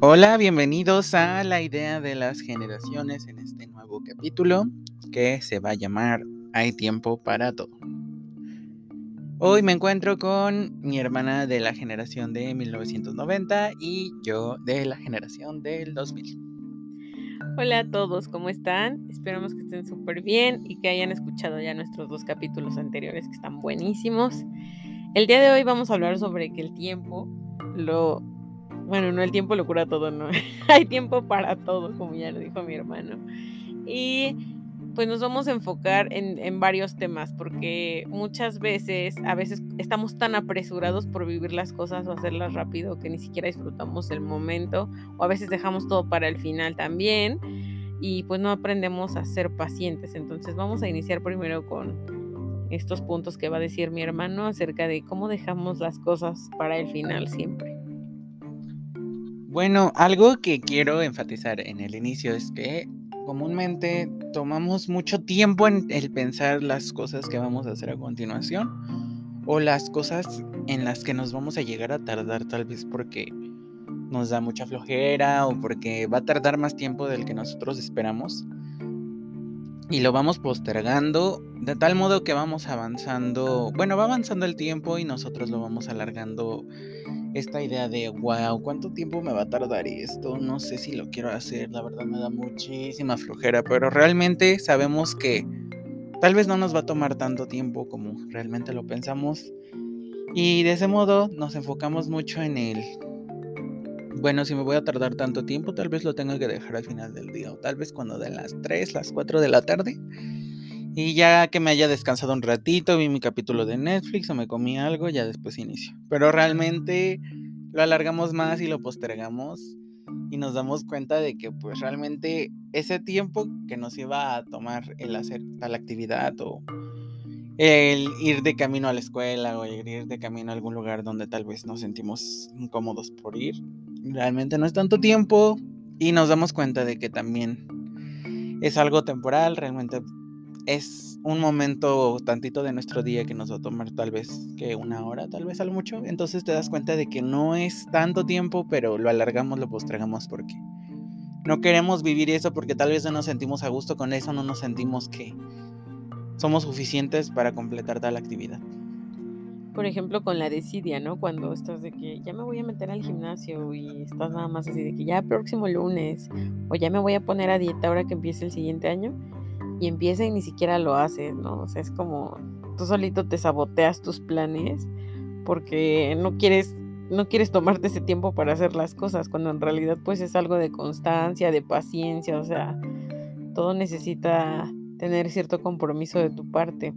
Hola, bienvenidos a la idea de las generaciones en este nuevo capítulo que se va a llamar Hay tiempo para todo. Hoy me encuentro con mi hermana de la generación de 1990 y yo de la generación del 2000. Hola a todos, ¿cómo están? Esperamos que estén súper bien y que hayan escuchado ya nuestros dos capítulos anteriores que están buenísimos. El día de hoy vamos a hablar sobre que el tiempo lo bueno, no el tiempo lo cura todo, no. Hay tiempo para todo, como ya lo dijo mi hermano. Y pues nos vamos a enfocar en, varios temas, porque muchas veces, a veces estamos tan apresurados por vivir las cosas o hacerlas rápido que ni siquiera disfrutamos el momento, o a veces dejamos todo para el final también, y pues no aprendemos a ser pacientes. Entonces vamos a iniciar primero con estos puntos que va a decir mi hermano acerca de cómo dejamos las cosas para el final siempre. Bueno, algo que quiero enfatizar en el inicio es que comúnmente tomamos mucho tiempo en el pensar las cosas que vamos a hacer a continuación o las cosas en las que nos vamos a llegar a tardar tal vez porque nos da mucha flojera o porque va a tardar más tiempo del que nosotros esperamos y lo vamos postergando de tal modo que vamos avanzando, bueno, va avanzando el tiempo y nosotros lo vamos alargando esta idea de, wow, ¿cuánto tiempo me va a tardar esto? No sé si lo quiero hacer, la verdad me da muchísima flojera, pero realmente sabemos que tal vez no nos va a tomar tanto tiempo como realmente lo pensamos. Y de ese modo nos enfocamos mucho en el, bueno, si me voy a tardar tanto tiempo, tal vez lo tenga que dejar al final del día, o tal vez cuando den las 3, las 4 de la tarde. Y ya que me haya descansado un ratito, vi mi capítulo de Netflix o me comí algo, ya después inicio. Pero realmente lo alargamos más y lo postergamos y nos damos cuenta de que pues realmente ese tiempo que nos iba a tomar el hacer tal actividad o el ir de camino a la escuela o ir de camino a algún lugar donde tal vez nos sentimos incómodos por ir, realmente no es tanto tiempo y nos damos cuenta de que también es algo temporal, realmente es un momento tantito de nuestro día que nos va a tomar tal vez que una hora, tal vez al mucho. Entonces te das cuenta de que no es tanto tiempo, pero lo alargamos, lo postergamos porque no queremos vivir eso porque tal vez no nos sentimos a gusto con eso, no nos sentimos que somos suficientes para completar tal actividad. Por ejemplo, con la desidia, ¿no? Cuando estás de que ya me voy a meter al gimnasio y estás nada más así de que ya próximo lunes o ya me voy a poner a dieta ahora que empiece el siguiente año y empieza y ni siquiera lo haces, ¿no? O sea, es como tú solito te saboteas tus planes porque no quieres no quieres tomarte ese tiempo para hacer las cosas, cuando en realidad pues es algo de constancia, de paciencia, o sea, todo necesita tener cierto compromiso de tu parte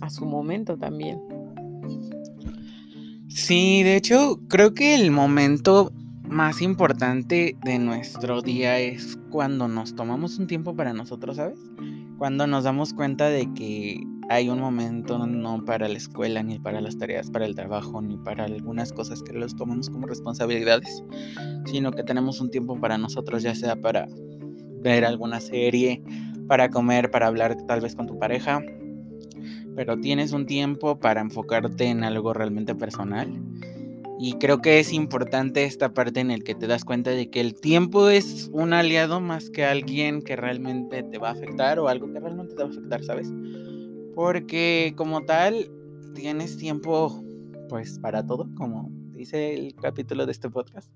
a su momento también. Sí, de hecho, creo que el momento más importante de nuestro día es cuando nos tomamos un tiempo para nosotros, ¿sabes? cuando nos damos cuenta de que hay un momento no para la escuela, ni para las tareas, para el trabajo, ni para algunas cosas que los tomamos como responsabilidades, sino que tenemos un tiempo para nosotros, ya sea para ver alguna serie, para comer, para hablar tal vez con tu pareja, pero tienes un tiempo para enfocarte en algo realmente personal y creo que es importante esta parte en el que te das cuenta de que el tiempo es un aliado más que alguien que realmente te va a afectar o algo que realmente te va a afectar, ¿sabes? Porque como tal, tienes tiempo pues para todo, como dice el capítulo de este podcast.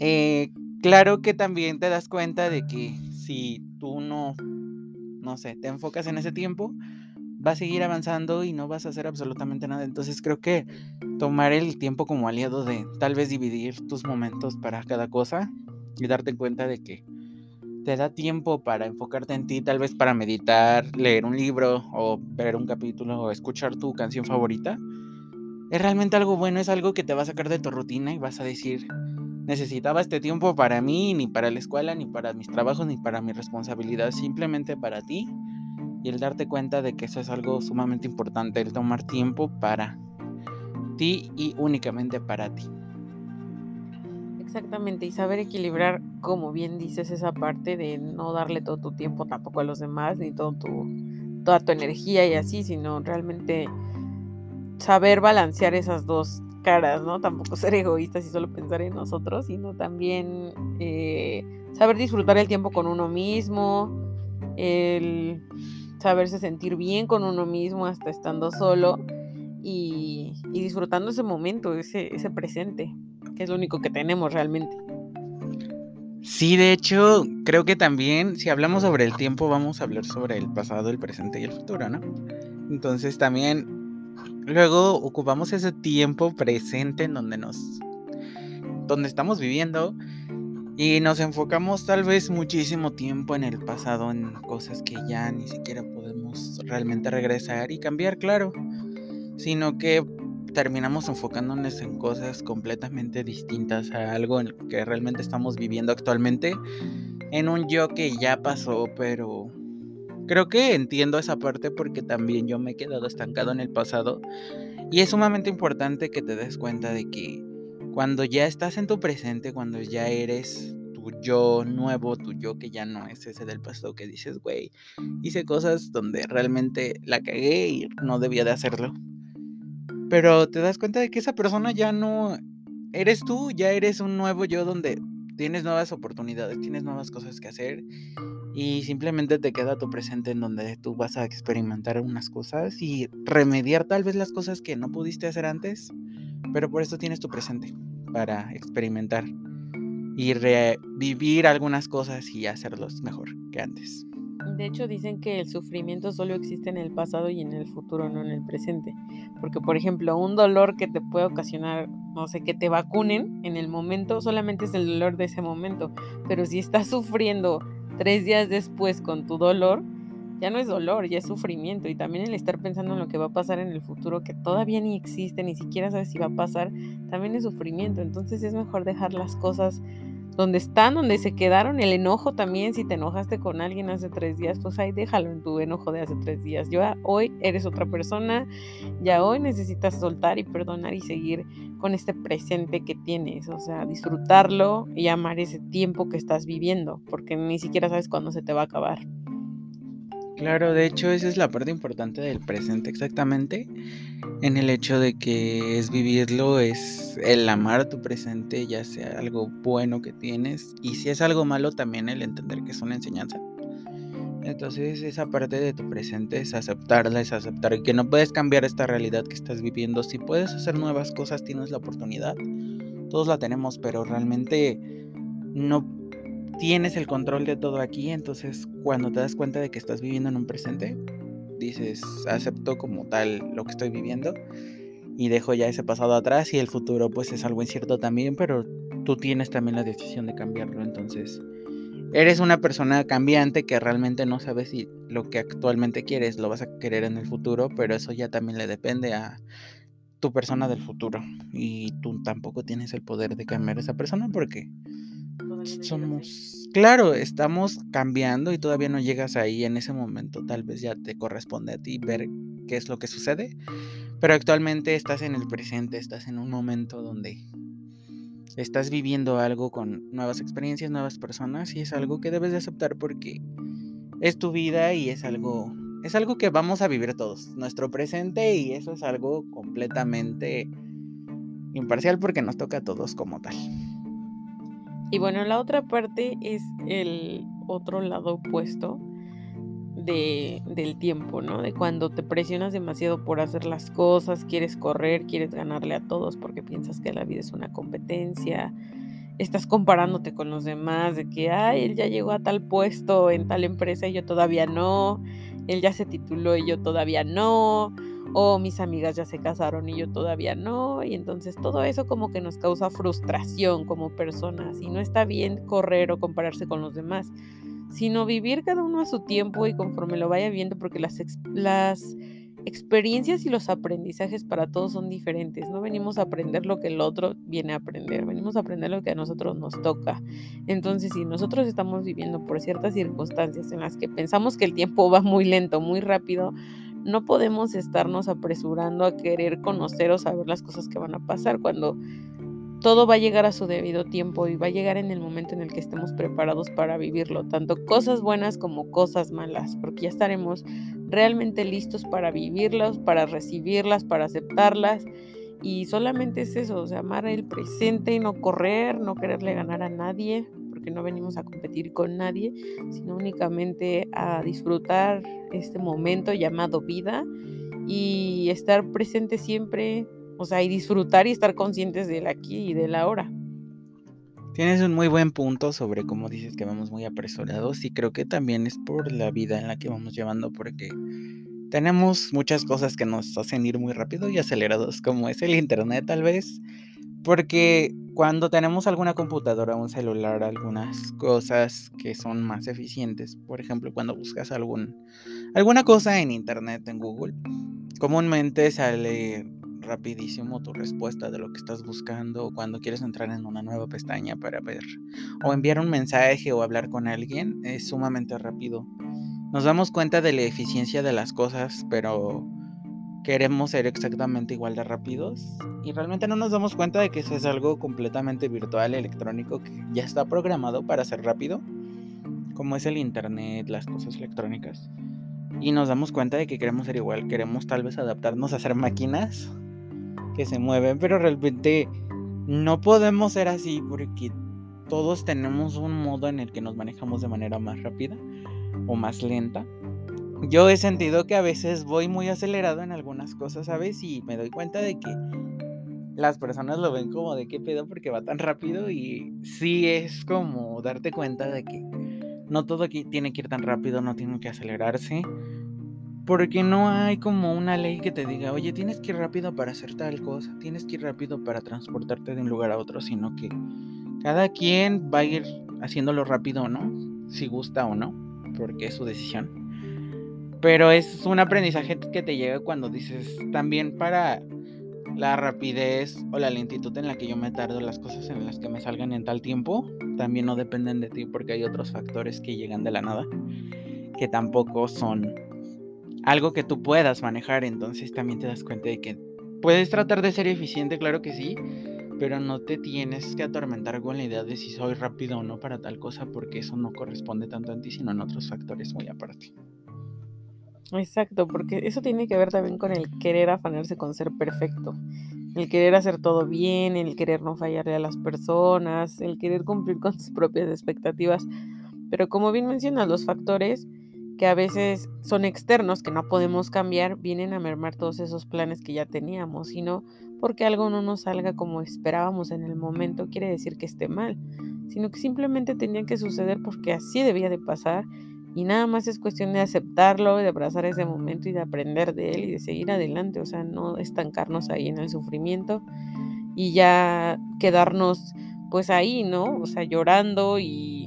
Eh, claro que también te das cuenta de que si tú no, no sé, te enfocas en ese tiempo, va a seguir avanzando y no vas a hacer absolutamente nada. Entonces creo que tomar el tiempo como aliado de tal vez dividir tus momentos para cada cosa y darte cuenta de que te da tiempo para enfocarte en ti, tal vez para meditar, leer un libro o ver un capítulo o escuchar tu canción favorita. Es realmente algo bueno, es algo que te va a sacar de tu rutina y vas a decir, necesitaba este tiempo para mí, ni para la escuela, ni para mis trabajos, ni para mi responsabilidad, simplemente para ti y el darte cuenta de que eso es algo sumamente importante, el tomar tiempo para ti y únicamente para ti. Exactamente, y saber equilibrar, como bien dices, esa parte de no darle todo tu tiempo tampoco a los demás, ni todo tu, toda tu energía y así, sino realmente saber balancear esas dos caras, ¿no? Tampoco ser egoístas y solo pensar en nosotros, sino también eh, saber disfrutar el tiempo con uno mismo, el saberse sentir bien con uno mismo hasta estando solo y, disfrutando ese momento, ese, ese presente, que es lo único que tenemos realmente. Sí, de hecho, creo que también si hablamos sobre el tiempo, vamos a hablar sobre el pasado, el presente y el futuro, ¿no? Entonces también luego ocupamos ese tiempo presente en donde nos donde estamos viviendo y nos enfocamos tal vez muchísimo tiempo en el pasado, en cosas que ya ni siquiera podemos realmente regresar y cambiar, claro, sino que terminamos enfocándonos en cosas completamente distintas a algo en que realmente estamos viviendo actualmente, en un yo que ya pasó, pero creo que entiendo esa parte porque también yo me he quedado estancado en el pasado. Y es sumamente importante que te des cuenta de que cuando ya estás en tu presente, cuando ya eres tu yo nuevo, tu yo que ya no es ese del pasado que dices, güey, hice cosas donde realmente la cagué y no debía de hacerlo. Pero te das cuenta de que esa persona ya no eres tú, ya eres un nuevo yo donde tienes nuevas oportunidades, tienes nuevas cosas que hacer y simplemente te queda tu presente en donde tú vas a experimentar unas cosas y remediar tal vez las cosas que no pudiste hacer antes, pero por eso tienes tu presente para experimentar y revivir algunas cosas y hacerlos mejor que antes. De hecho, dicen que el sufrimiento solo existe en el pasado y en el futuro, no en el presente. Porque, por ejemplo, un dolor que te puede ocasionar, no sé, que te vacunen en el momento, solamente es el dolor de ese momento. Pero si estás sufriendo tres días después con tu dolor, ya no es dolor, ya es sufrimiento. Y también el estar pensando en lo que va a pasar en el futuro, que todavía ni existe, ni siquiera sabes si va a pasar, también es sufrimiento. Entonces es mejor dejar las cosas donde están, donde se quedaron, el enojo también, si te enojaste con alguien hace tres días, pues ahí déjalo en tu enojo de hace tres días. Ya hoy eres otra persona, ya hoy necesitas soltar y perdonar y seguir con este presente que tienes, o sea, disfrutarlo y amar ese tiempo que estás viviendo, porque ni siquiera sabes cuándo se te va a acabar. Claro, de hecho esa es la parte importante del presente exactamente, en el hecho de que es vivirlo, es el amar tu presente, ya sea algo bueno que tienes, y si es algo malo también el entender que es una enseñanza. Entonces esa parte de tu presente es aceptarla, es aceptar que no puedes cambiar esta realidad que estás viviendo, si puedes hacer nuevas cosas tienes la oportunidad, todos la tenemos, pero realmente no tienes el control de todo aquí, entonces cuando te das cuenta de que estás viviendo en un presente, dices, acepto como tal lo que estoy viviendo y dejo ya ese pasado atrás y el futuro pues es algo incierto también, pero tú tienes también la decisión de cambiarlo, entonces eres una persona cambiante que realmente no sabes si lo que actualmente quieres lo vas a querer en el futuro, pero eso ya también le depende a tu persona del futuro y tú tampoco tienes el poder de cambiar a esa persona porque somos, claro, estamos cambiando y todavía no llegas ahí en ese momento. Tal vez ya te corresponde a ti ver qué es lo que sucede. Pero actualmente estás en el presente, estás en un momento donde estás viviendo algo con nuevas experiencias, nuevas personas y es algo que debes de aceptar porque es tu vida y es algo es algo que vamos a vivir todos, nuestro presente y eso es algo completamente imparcial porque nos toca a todos como tal. Y bueno, la otra parte es el otro lado opuesto de, del tiempo, ¿no? De cuando te presionas demasiado por hacer las cosas, quieres correr, quieres ganarle a todos porque piensas que la vida es una competencia, estás comparándote con los demás, de que, ay, él ya llegó a tal puesto en tal empresa y yo todavía no, él ya se tituló y yo todavía no, o mis amigas ya se casaron y yo todavía no, y entonces todo eso como que nos causa frustración como personas y no está bien correr o compararse con los demás, sino vivir cada uno a su tiempo y conforme lo vaya viendo porque las, las experiencias y los aprendizajes para todos son diferentes. No venimos a aprender lo que el otro viene a aprender, venimos a aprender lo que a nosotros nos toca. Entonces, si nosotros estamos viviendo por ciertas circunstancias en las que pensamos que el tiempo va muy lento, muy rápido, no podemos estarnos apresurando a querer conocer o saber las cosas que van a pasar cuando todo va a llegar a su debido tiempo y va a llegar en el momento en el que estemos preparados para vivirlo, tanto cosas buenas como cosas malas, porque ya estaremos realmente listos para vivirlas, para recibirlas, para aceptarlas. Y solamente es eso, o sea, amar el presente y no correr, no quererle ganar a nadie, porque no venimos a competir con nadie, sino únicamente a disfrutar este momento llamado vida y estar presente siempre, o sea, y disfrutar y estar conscientes del aquí y del ahora. Tienes un muy buen punto sobre cómo dices que vamos muy apresurados y creo que también es por la vida en la que vamos llevando porque tenemos muchas cosas que nos hacen ir muy rápido y acelerados como es el internet tal vez porque cuando tenemos alguna computadora, un celular, algunas cosas que son más eficientes, por ejemplo, cuando buscas algún, alguna cosa en internet, en Google, comúnmente sale rapidísimo tu respuesta de lo que estás buscando o cuando quieres entrar en una nueva pestaña para ver o enviar un mensaje o hablar con alguien, es sumamente rápido. Nos damos cuenta de la eficiencia de las cosas, pero queremos ser exactamente igual de rápidos y realmente no nos damos cuenta de que eso es algo completamente virtual, electrónico, que ya está programado para ser rápido, como es el internet, las cosas electrónicas. Y nos damos cuenta de que queremos ser igual, queremos tal vez adaptarnos a ser máquinas que se mueven, pero realmente no podemos ser así porque todos tenemos un modo en el que nos manejamos de manera más rápida o más lenta yo he sentido que a veces voy muy acelerado en algunas cosas, ¿sabes? Y me doy cuenta de que las personas lo ven como de qué pedo porque va tan rápido y sí es como darte cuenta de que no todo aquí tiene que ir tan rápido, no tiene que acelerarse. Porque no hay como una ley que te diga, oye, tienes que ir rápido para hacer tal cosa, tienes que ir rápido para transportarte de un lugar a otro, sino que cada quien va a ir haciéndolo rápido o no, si gusta o no, porque es su decisión. Pero es un aprendizaje que te llega cuando dices también para la rapidez o la lentitud en la que yo me tardo, las cosas en las que me salgan en tal tiempo, también no dependen de ti porque hay otros factores que llegan de la nada, que tampoco son algo que tú puedas manejar, entonces también te das cuenta de que puedes tratar de ser eficiente, claro que sí, pero no te tienes que atormentar con la idea de si soy rápido o no para tal cosa, porque eso no corresponde tanto a ti, sino en otros factores muy aparte. Exacto, porque eso tiene que ver también con el querer afanarse con ser perfecto, el querer hacer todo bien, el querer no fallarle a las personas, el querer cumplir con sus propias expectativas. Pero como bien mencionas, los factores que a veces son externos, que no podemos cambiar, vienen a mermar todos esos planes que ya teníamos, y no porque algo no nos salga como esperábamos en el momento, quiere decir que esté mal, sino que simplemente tenía que suceder porque así debía de pasar y nada más es cuestión de aceptarlo, de abrazar ese momento y de aprender de él y de seguir adelante, o sea, no estancarnos ahí en el sufrimiento y ya quedarnos pues ahí, ¿no? O sea, llorando y,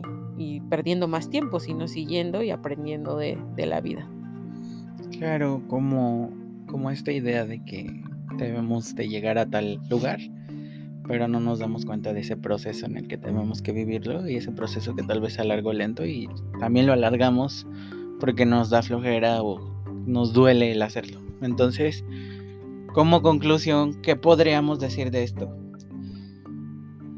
perdiendo más tiempo, sino siguiendo y aprendiendo de, de la vida. Claro, como, como esta idea de que debemos de llegar a tal lugar pero no nos damos cuenta de ese proceso en el que tenemos que vivirlo y ese proceso que tal vez sea largo lento y también lo alargamos porque nos da flojera o nos duele el hacerlo. Entonces, como conclusión, ¿qué podríamos decir de esto?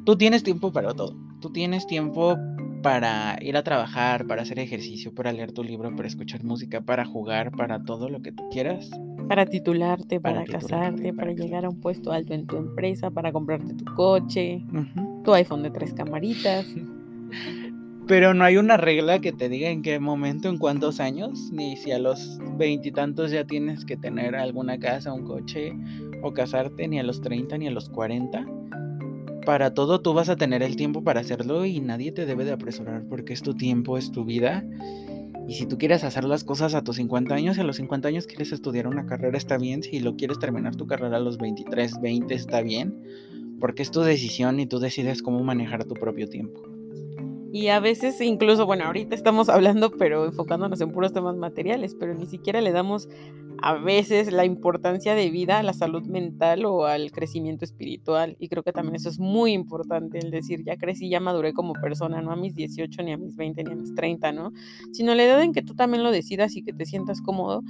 Tú tienes tiempo para todo. Tú tienes tiempo para ir a trabajar, para hacer ejercicio, para leer tu libro, para escuchar música, para jugar, para todo lo que tú quieras. Para titularte, para, casarte, para, llegar a un puesto alto en tu empresa, para comprarte tu coche, tu iPhone de tres camaritas. Pero no hay una regla que te diga en qué momento, en cuántos años, ni si a los veintitantos ya tienes que tener alguna casa, un coche o casarte, ni a los treinta, ni a los cuarenta para todo tú vas a tener el tiempo para hacerlo y nadie te debe de apresurar porque es tu tiempo, es tu vida. Y si tú quieres hacer las cosas a tus 50 años, a los 50 años quieres estudiar una carrera, está bien. Si lo quieres terminar tu carrera a los 23, 20, está bien. Porque es tu decisión y tú decides cómo manejar tu propio tiempo. Y a veces incluso, bueno, ahorita estamos hablando, pero enfocándonos en puros temas materiales, pero ni siquiera le damos a veces la importancia de vida a la salud mental o al crecimiento espiritual. Y creo que también eso es muy importante, el decir, ya crecí, ya maduré como persona, no a mis 18, ni a mis 20, ni a mis 30, ¿no? Sino la edad en que tú también lo decidas y que te sientas cómodo.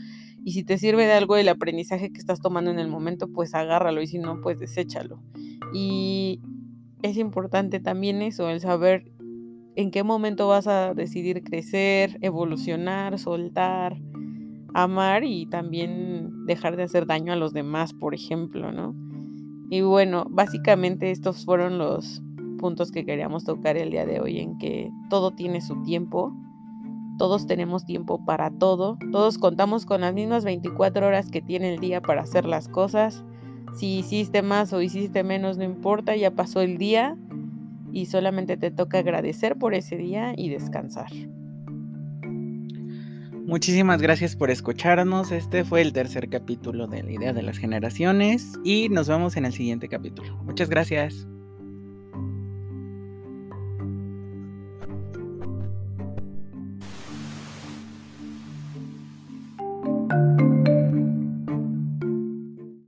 Y si te sirve de algo el aprendizaje que estás tomando en el momento, pues agárralo y si no, pues deséchalo. Y es importante también eso, el saber en qué momento vas a decidir crecer, evolucionar, soltar amar y también dejar de hacer daño a los demás, por ejemplo, ¿no? Y bueno, básicamente estos fueron los puntos que queríamos tocar el día de hoy, en que todo tiene su tiempo, todos tenemos tiempo para todo, todos contamos con las mismas 24 horas que tiene el día para hacer las cosas. Si hiciste más o hiciste menos, no importa, ya pasó el día y solamente te toca agradecer por ese día y descansar. Muchísimas gracias por escucharnos. Este fue el tercer capítulo de la idea de las generaciones y nos vemos en el siguiente capítulo. Muchas gracias.